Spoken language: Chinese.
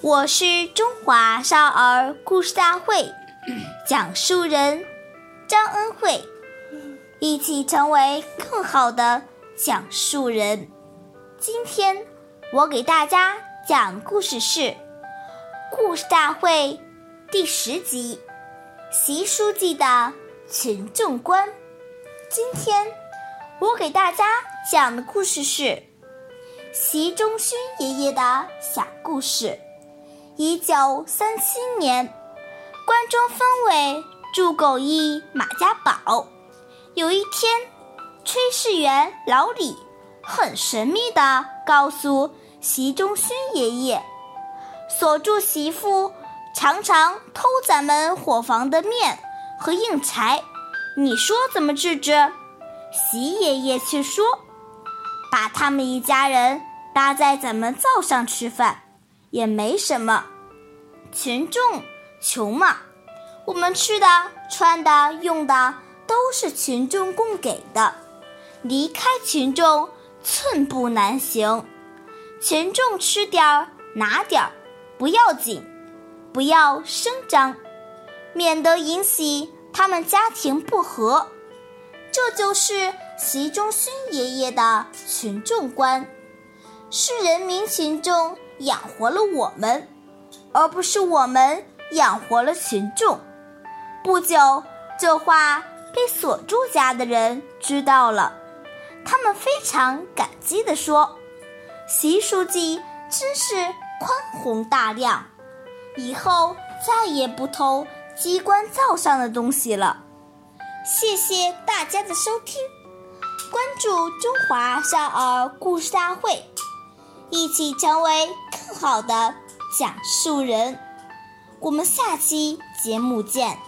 我是中华少儿故事大会讲述人张恩惠，一起成为更好的讲述人。今天我给大家讲故事是《故事大会》第十集《习书记的群众观》。今天我给大家讲的故事是习仲勋爷爷的小故事。一九三七年，关中分委驻狗驿马家堡。有一天，炊事员老李很神秘地告诉习仲勋爷爷：“锁住媳妇常常偷咱们伙房的面和硬柴，你说怎么治治？”习爷爷却说：“把他们一家人搭在咱们灶上吃饭。”也没什么，群众穷嘛，我们吃的、穿的、用的都是群众供给的，离开群众寸步难行。群众吃点儿拿点儿不要紧，不要声张，免得引起他们家庭不和。这就是习仲勋爷爷的群众观，是人民群众。养活了我们，而不是我们养活了群众。不久，这话被锁住家的人知道了，他们非常感激地说：“习书记真是宽宏大量，以后再也不偷机关灶上的东西了。”谢谢大家的收听，关注中华少儿故事大会。一起成为更好的讲述人，我们下期节目见。